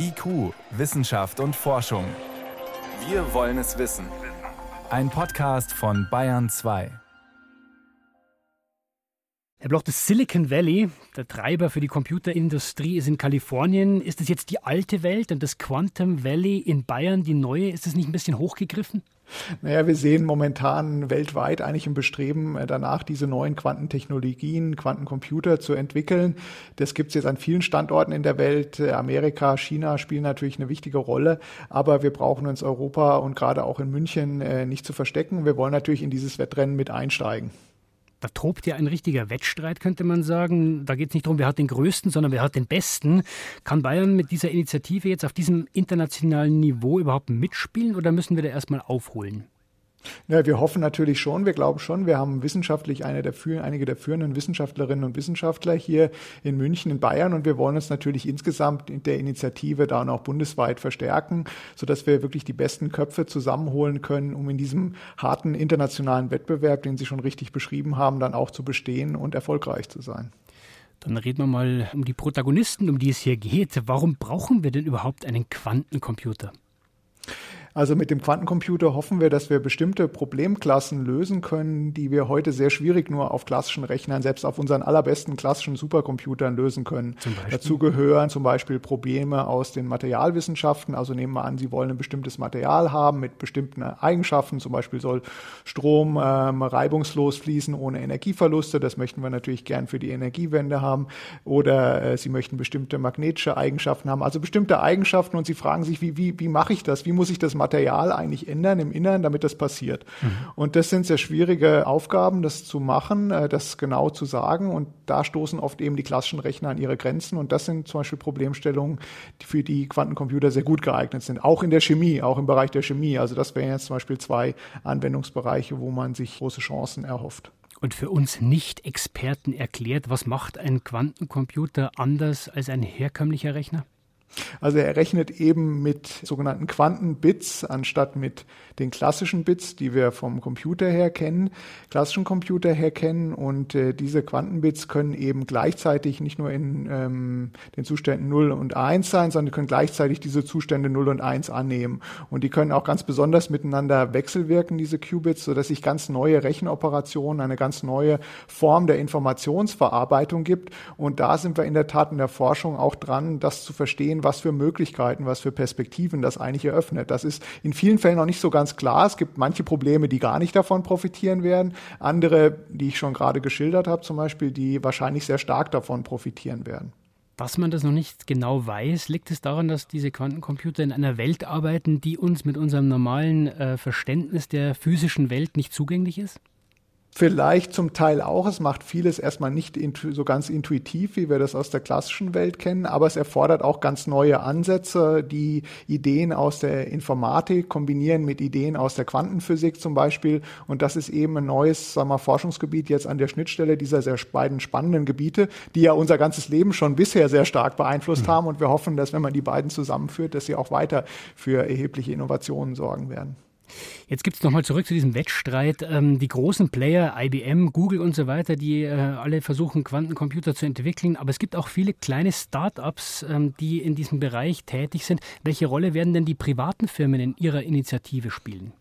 IQ, Wissenschaft und Forschung. Wir wollen es wissen. Ein Podcast von Bayern 2. Herr Bloch, das Silicon Valley, der Treiber für die Computerindustrie, ist in Kalifornien. Ist es jetzt die alte Welt und das Quantum Valley in Bayern die neue? Ist das nicht ein bisschen hochgegriffen? Naja, wir sehen momentan weltweit eigentlich im Bestreben äh, danach, diese neuen Quantentechnologien, Quantencomputer zu entwickeln. Das gibt es jetzt an vielen Standorten in der Welt. Äh, Amerika, China spielen natürlich eine wichtige Rolle, aber wir brauchen uns Europa und gerade auch in München äh, nicht zu verstecken. Wir wollen natürlich in dieses Wettrennen mit einsteigen. Da tobt ja ein richtiger Wettstreit, könnte man sagen. Da geht es nicht darum, wer hat den größten, sondern wer hat den besten. Kann Bayern mit dieser Initiative jetzt auf diesem internationalen Niveau überhaupt mitspielen oder müssen wir da erstmal aufholen? Ja, wir hoffen natürlich schon, wir glauben schon, wir haben wissenschaftlich eine der, einige der führenden Wissenschaftlerinnen und Wissenschaftler hier in München, in Bayern und wir wollen uns natürlich insgesamt in der Initiative da auch bundesweit verstärken, sodass wir wirklich die besten Köpfe zusammenholen können, um in diesem harten internationalen Wettbewerb, den Sie schon richtig beschrieben haben, dann auch zu bestehen und erfolgreich zu sein. Dann reden wir mal um die Protagonisten, um die es hier geht. Warum brauchen wir denn überhaupt einen Quantencomputer? Also mit dem Quantencomputer hoffen wir, dass wir bestimmte Problemklassen lösen können, die wir heute sehr schwierig nur auf klassischen Rechnern, selbst auf unseren allerbesten klassischen Supercomputern lösen können. Dazu gehören zum Beispiel Probleme aus den Materialwissenschaften. Also nehmen wir an, Sie wollen ein bestimmtes Material haben mit bestimmten Eigenschaften. Zum Beispiel soll Strom ähm, reibungslos fließen ohne Energieverluste. Das möchten wir natürlich gern für die Energiewende haben. Oder äh, Sie möchten bestimmte magnetische Eigenschaften haben. Also bestimmte Eigenschaften und Sie fragen sich, wie, wie, wie mache ich das? Wie muss ich das Material Material eigentlich ändern im Inneren, damit das passiert. Mhm. Und das sind sehr schwierige Aufgaben, das zu machen, äh, das genau zu sagen. Und da stoßen oft eben die klassischen Rechner an ihre Grenzen. Und das sind zum Beispiel Problemstellungen, für die Quantencomputer sehr gut geeignet sind. Auch in der Chemie, auch im Bereich der Chemie. Also das wären jetzt zum Beispiel zwei Anwendungsbereiche, wo man sich große Chancen erhofft. Und für uns Nicht-Experten erklärt, was macht ein Quantencomputer anders als ein herkömmlicher Rechner? Also er rechnet eben mit sogenannten Quantenbits anstatt mit den klassischen Bits, die wir vom Computer her kennen, klassischen Computer her kennen. Und äh, diese Quantenbits können eben gleichzeitig nicht nur in ähm, den Zuständen 0 und 1 sein, sondern können gleichzeitig diese Zustände 0 und 1 annehmen. Und die können auch ganz besonders miteinander wechselwirken, diese Qubits, sodass sich ganz neue Rechenoperationen, eine ganz neue Form der Informationsverarbeitung gibt. Und da sind wir in der Tat in der Forschung auch dran, das zu verstehen, was für Möglichkeiten, was für Perspektiven das eigentlich eröffnet. Das ist in vielen Fällen noch nicht so ganz klar. Es gibt manche Probleme, die gar nicht davon profitieren werden. Andere, die ich schon gerade geschildert habe, zum Beispiel, die wahrscheinlich sehr stark davon profitieren werden. Was man das noch nicht genau weiß, liegt es daran, dass diese Quantencomputer in einer Welt arbeiten, die uns mit unserem normalen äh, Verständnis der physischen Welt nicht zugänglich ist? Vielleicht zum Teil auch. Es macht vieles erstmal nicht so ganz intuitiv, wie wir das aus der klassischen Welt kennen, aber es erfordert auch ganz neue Ansätze, die Ideen aus der Informatik kombinieren mit Ideen aus der Quantenphysik zum Beispiel. Und das ist eben ein neues sagen wir, Forschungsgebiet jetzt an der Schnittstelle dieser sehr beiden spannenden Gebiete, die ja unser ganzes Leben schon bisher sehr stark beeinflusst mhm. haben. Und wir hoffen, dass wenn man die beiden zusammenführt, dass sie auch weiter für erhebliche Innovationen sorgen werden. Jetzt gibt es nochmal zurück zu diesem Wettstreit. Ähm, die großen Player, IBM, Google und so weiter, die äh, alle versuchen, Quantencomputer zu entwickeln. Aber es gibt auch viele kleine Start-ups, ähm, die in diesem Bereich tätig sind. Welche Rolle werden denn die privaten Firmen in ihrer Initiative spielen?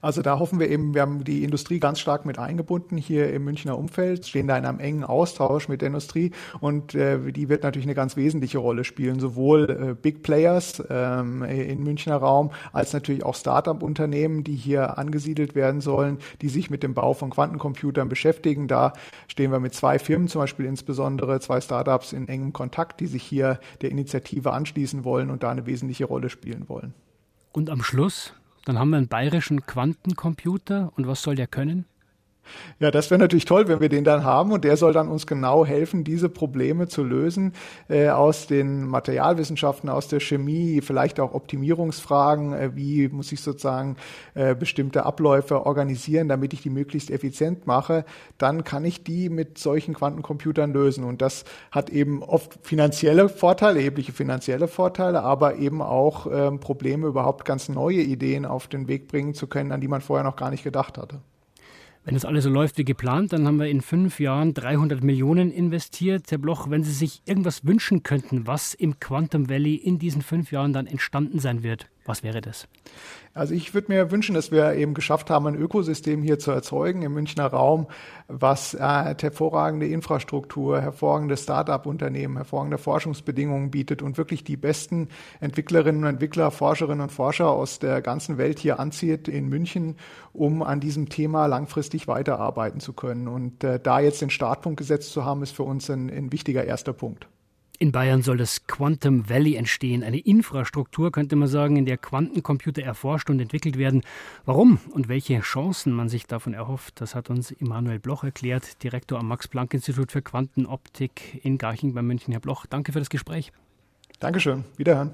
Also da hoffen wir eben, wir haben die Industrie ganz stark mit eingebunden hier im Münchner Umfeld, stehen da in einem engen Austausch mit der Industrie und äh, die wird natürlich eine ganz wesentliche Rolle spielen, sowohl äh, Big Players ähm, im Münchner Raum als natürlich auch Start-up-Unternehmen, die hier angesiedelt werden sollen, die sich mit dem Bau von Quantencomputern beschäftigen. Da stehen wir mit zwei Firmen, zum Beispiel insbesondere zwei Start-ups in engem Kontakt, die sich hier der Initiative anschließen wollen und da eine wesentliche Rolle spielen wollen. Und am Schluss dann haben wir einen bayerischen Quantencomputer. Und was soll der können? Ja, das wäre natürlich toll, wenn wir den dann haben und der soll dann uns genau helfen, diese Probleme zu lösen äh, aus den Materialwissenschaften, aus der Chemie, vielleicht auch Optimierungsfragen, äh, wie muss ich sozusagen äh, bestimmte Abläufe organisieren, damit ich die möglichst effizient mache, dann kann ich die mit solchen Quantencomputern lösen und das hat eben oft finanzielle Vorteile, erhebliche finanzielle Vorteile, aber eben auch ähm, Probleme, überhaupt ganz neue Ideen auf den Weg bringen zu können, an die man vorher noch gar nicht gedacht hatte. Wenn das alles so läuft wie geplant, dann haben wir in fünf Jahren 300 Millionen investiert. Herr Bloch, wenn Sie sich irgendwas wünschen könnten, was im Quantum Valley in diesen fünf Jahren dann entstanden sein wird, was wäre das? Also ich würde mir wünschen, dass wir eben geschafft haben, ein Ökosystem hier zu erzeugen im Münchner Raum, was äh, hervorragende Infrastruktur, hervorragende Start-up-Unternehmen, hervorragende Forschungsbedingungen bietet und wirklich die besten Entwicklerinnen und Entwickler, Forscherinnen und Forscher aus der ganzen Welt hier anzieht in München, um an diesem Thema langfristig weiterarbeiten zu können. Und äh, da jetzt den Startpunkt gesetzt zu haben, ist für uns ein, ein wichtiger erster Punkt. In Bayern soll das Quantum Valley entstehen, eine Infrastruktur, könnte man sagen, in der Quantencomputer erforscht und entwickelt werden. Warum und welche Chancen man sich davon erhofft, das hat uns Immanuel Bloch erklärt, Direktor am Max-Planck-Institut für Quantenoptik in Garching bei München. Herr Bloch, danke für das Gespräch. Dankeschön. Wiederhören.